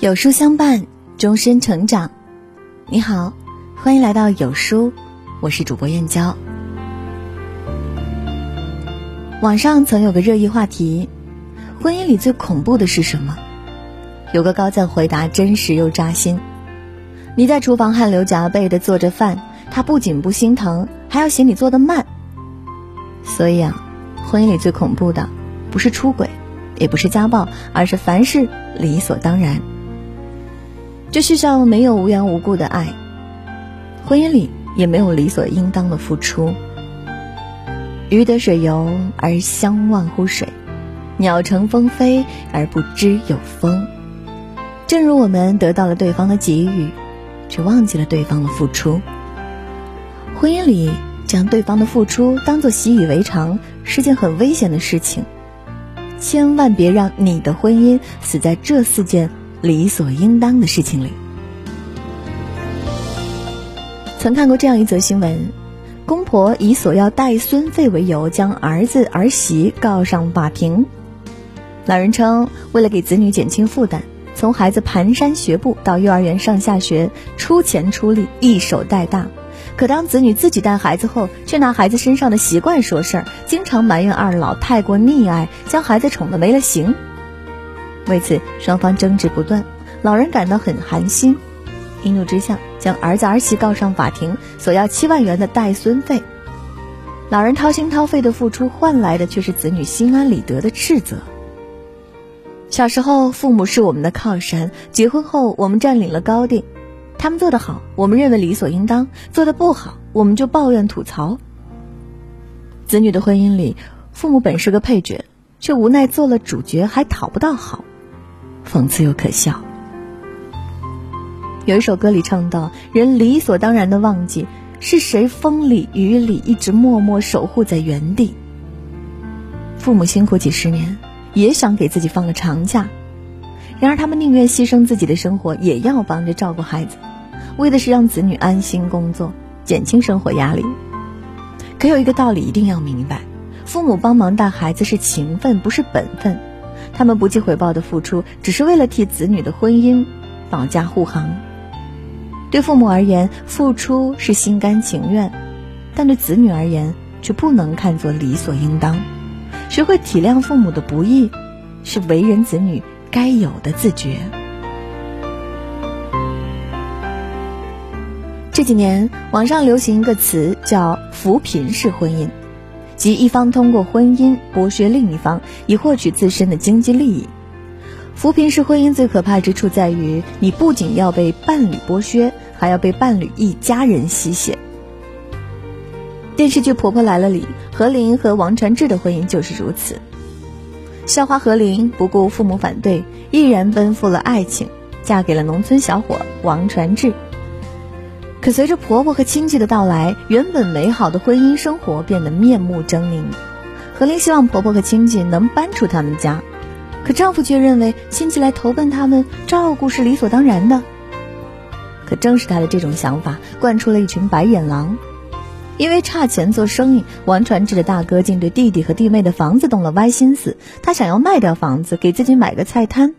有书相伴，终身成长。你好，欢迎来到有书，我是主播燕娇。网上曾有个热议话题：婚姻里最恐怖的是什么？有个高赞回答真实又扎心：你在厨房汗流浃背的做着饭，他不仅不心疼，还要嫌你做的慢。所以啊，婚姻里最恐怖的不是出轨，也不是家暴，而是凡事理所当然。这世上没有无缘无故的爱，婚姻里也没有理所应当的付出。鱼得水游而相忘乎水，鸟乘风飞而不知有风。正如我们得到了对方的给予，却忘记了对方的付出。婚姻里将对方的付出当做习以为常，是件很危险的事情。千万别让你的婚姻死在这四件。理所应当的事情里，曾看过这样一则新闻：公婆以索要带孙费为由，将儿子儿媳告上法庭。老人称，为了给子女减轻负担，从孩子蹒跚学步到幼儿园上下学，出钱出力，一手带大。可当子女自己带孩子后，却拿孩子身上的习惯说事儿，经常埋怨二老太过溺爱，将孩子宠得没了形。为此，双方争执不断，老人感到很寒心，一怒之下将儿子儿媳告上法庭，索要七万元的带孙费。老人掏心掏肺的付出，换来的却是子女心安理得的斥责。小时候，父母是我们的靠山；结婚后，我们占领了高地，他们做得好，我们认为理所应当；做得不好，我们就抱怨吐槽。子女的婚姻里，父母本是个配角，却无奈做了主角，还讨不到好。讽刺又可笑。有一首歌里唱到：“人理所当然的忘记，是谁风里雨里一直默默守护在原地。父母辛苦几十年，也想给自己放个长假，然而他们宁愿牺牲自己的生活，也要帮着照顾孩子，为的是让子女安心工作，减轻生活压力。可有一个道理一定要明白：父母帮忙带孩子是情分，不是本分。”他们不计回报的付出，只是为了替子女的婚姻保驾护航。对父母而言，付出是心甘情愿；但对子女而言，却不能看作理所应当。学会体谅父母的不易，是为人子女该有的自觉。这几年，网上流行一个词，叫“扶贫式婚姻”。即一方通过婚姻剥削另一方，以获取自身的经济利益。扶贫式婚姻最可怕之处在于，你不仅要被伴侣剥削，还要被伴侣一家人吸血。电视剧《婆婆来了》里，何琳和王传志的婚姻就是如此。校花何琳不顾父母反对，毅然奔赴了爱情，嫁给了农村小伙王传志。可随着婆婆和亲戚的到来，原本美好的婚姻生活变得面目狰狞。何琳希望婆婆和亲戚能搬出他们家，可丈夫却认为亲戚来投奔他们，照顾是理所当然的。可正是他的这种想法，惯出了一群白眼狼。因为差钱做生意，王传志的大哥竟对弟弟和弟妹的房子动了歪心思，他想要卖掉房子，给自己买个菜摊。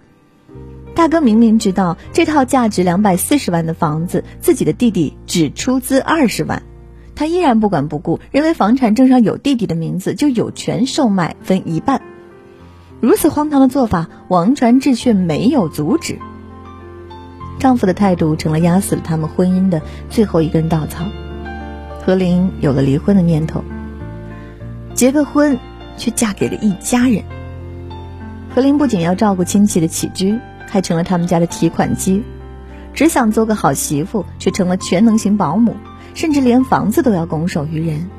大哥明明知道这套价值两百四十万的房子，自己的弟弟只出资二十万，他依然不管不顾，认为房产证上有弟弟的名字就有权售卖分一半。如此荒唐的做法，王传志却没有阻止。丈夫的态度成了压死了他们婚姻的最后一根稻草。何琳有了离婚的念头，结个婚，却嫁给了一家人。何琳不仅要照顾亲戚的起居。还成了他们家的提款机，只想做个好媳妇，却成了全能型保姆，甚至连房子都要拱手于人，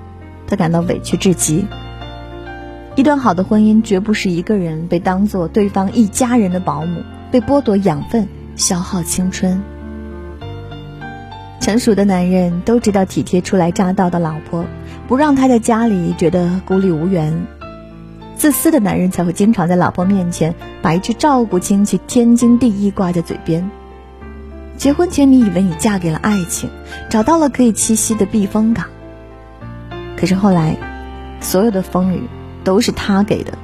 他感到委屈至极。一段好的婚姻绝不是一个人被当做对方一家人的保姆，被剥夺养分，消耗青春。成熟的男人都知道体贴初来乍到的老婆，不让他在家里觉得孤立无援。自私的男人才会经常在老婆面前把一句照顾亲戚天经地义挂在嘴边。结婚前你以为你嫁给了爱情找到了可以栖息的避风港。可是后来所有的风雨都是他给的。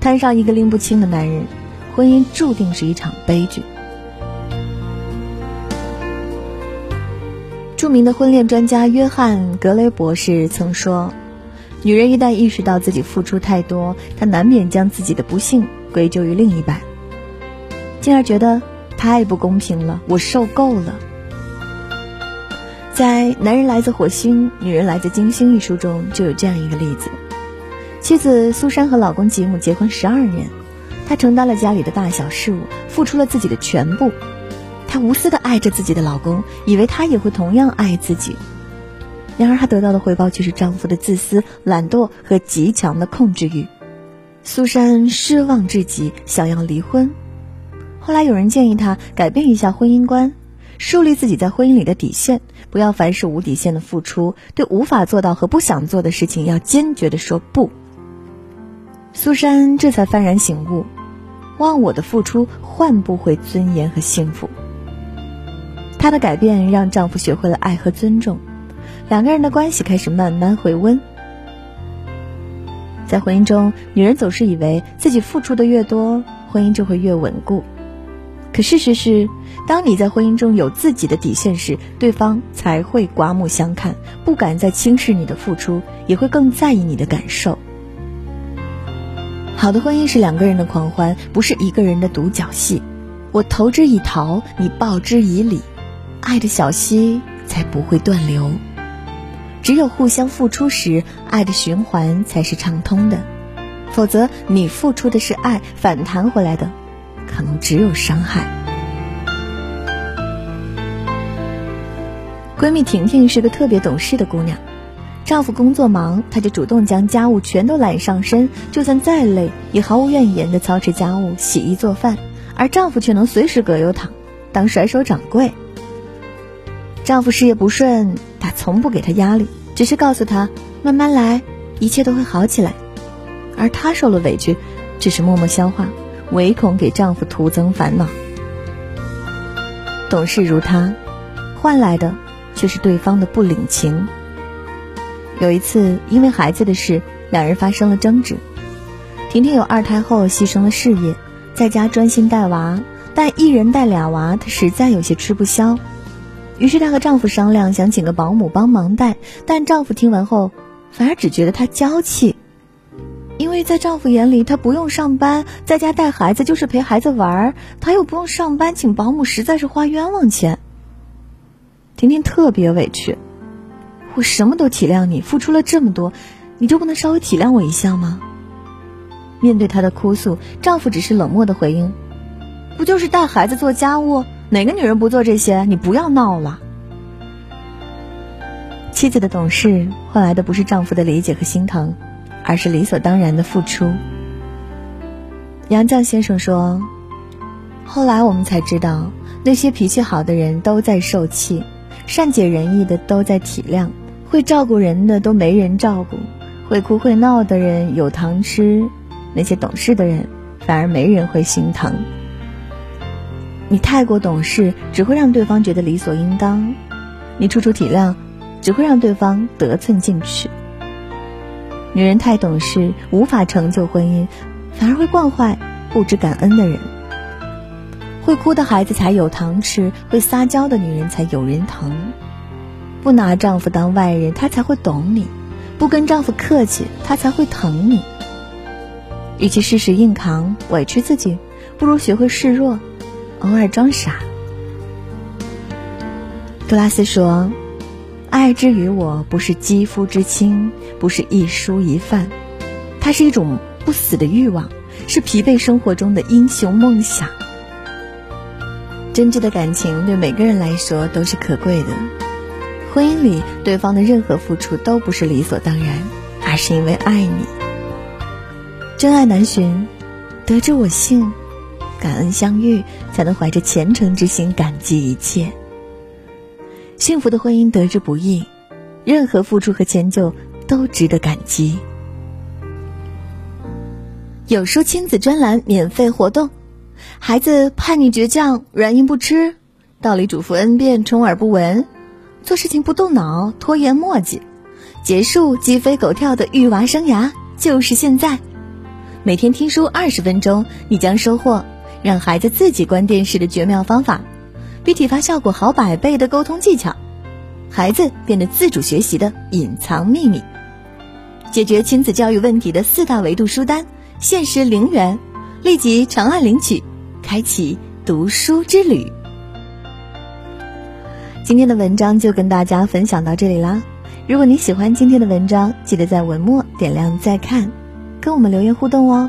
摊上一个拎不清的男人婚姻注定是一场悲剧。著名的婚恋专家约翰格雷博士曾说女人一旦意识到自己付出太多，她难免将自己的不幸归咎于另一半，进而觉得太不公平了，我受够了。”在《男人来自火星，女人来自金星》一书中，就有这样一个例子：妻子苏珊和老公吉姆结婚十二年，她承担了家里的大小事务，付出了自己的全部。她无私的爱着自己的老公，以为他也会同样爱自己。然而，她得到的回报却是丈夫的自私、懒惰和极强的控制欲。苏珊失望至极，想要离婚。后来，有人建议她改变一下婚姻观，树立自己在婚姻里的底线，不要凡事无底线的付出，对无法做到和不想做的事情要坚决的说不。苏珊这才幡然醒悟：忘我的付出换不回尊严和幸福。她的改变让丈夫学会了爱和尊重，两个人的关系开始慢慢回温。在婚姻中，女人总是以为自己付出的越多，婚姻就会越稳固。可事实是，当你在婚姻中有自己的底线时，对方才会刮目相看，不敢再轻视你的付出，也会更在意你的感受。好的婚姻是两个人的狂欢，不是一个人的独角戏。我投之以桃，你报之以李。爱的小溪才不会断流，只有互相付出时，爱的循环才是畅通的。否则，你付出的是爱，反弹回来的可能只有伤害。闺蜜婷婷是个特别懂事的姑娘，丈夫工作忙，她就主动将家务全都揽上身，就算再累，也毫无怨言的操持家务、洗衣做饭，而丈夫却能随时葛优躺，当甩手掌柜。丈夫事业不顺，她从不给他压力，只是告诉他慢慢来，一切都会好起来。而她受了委屈，只是默默消化，唯恐给丈夫徒增烦恼。懂事如她，换来的却是对方的不领情。有一次，因为孩子的事，两人发生了争执。婷婷有二胎后牺牲了事业，在家专心带娃，但一人带俩娃，她实在有些吃不消。于是她和丈夫商量，想请个保姆帮忙带，但丈夫听完后，反而只觉得她娇气，因为在丈夫眼里，她不用上班，在家带孩子就是陪孩子玩儿，她又不用上班，请保姆实在是花冤枉钱。婷婷特别委屈，我什么都体谅你，付出了这么多，你就不能稍微体谅我一下吗？面对她的哭诉，丈夫只是冷漠的回应：“不就是带孩子做家务？”哪个女人不做这些？你不要闹了。妻子的懂事换来的不是丈夫的理解和心疼，而是理所当然的付出。杨绛先生说：“后来我们才知道，那些脾气好的人都在受气，善解人意的都在体谅，会照顾人的都没人照顾，会哭会闹的人有糖吃，那些懂事的人反而没人会心疼。”你太过懂事，只会让对方觉得理所应当；你处处体谅，只会让对方得寸进尺。女人太懂事，无法成就婚姻，反而会惯坏不知感恩的人。会哭的孩子才有糖吃，会撒娇的女人才有人疼。不拿丈夫当外人，他才会懂你；不跟丈夫客气，他才会疼你。与其事事硬扛，委屈自己，不如学会示弱。偶尔装傻。格拉斯说：“爱之于我，不是肌肤之亲，不是一蔬一饭，它是一种不死的欲望，是疲惫生活中的英雄梦想。真挚的感情对每个人来说都是可贵的。婚姻里，对方的任何付出都不是理所当然，而是因为爱你。真爱难寻，得之我幸。”感恩相遇，才能怀着虔诚之心感激一切。幸福的婚姻得之不易，任何付出和迁就都值得感激。有书亲子专栏免费活动：孩子叛逆倔强，软硬不吃，道理嘱咐 n 遍，充耳不闻，做事情不动脑，拖延磨叽，结束鸡飞狗跳的育娃生涯就是现在。每天听书二十分钟，你将收获。让孩子自己关电视的绝妙方法，比体罚效果好百倍的沟通技巧，孩子变得自主学习的隐藏秘密，解决亲子教育问题的四大维度书单，限时零元，立即长按领取，开启读书之旅。今天的文章就跟大家分享到这里啦。如果你喜欢今天的文章，记得在文末点亮再看，跟我们留言互动哦，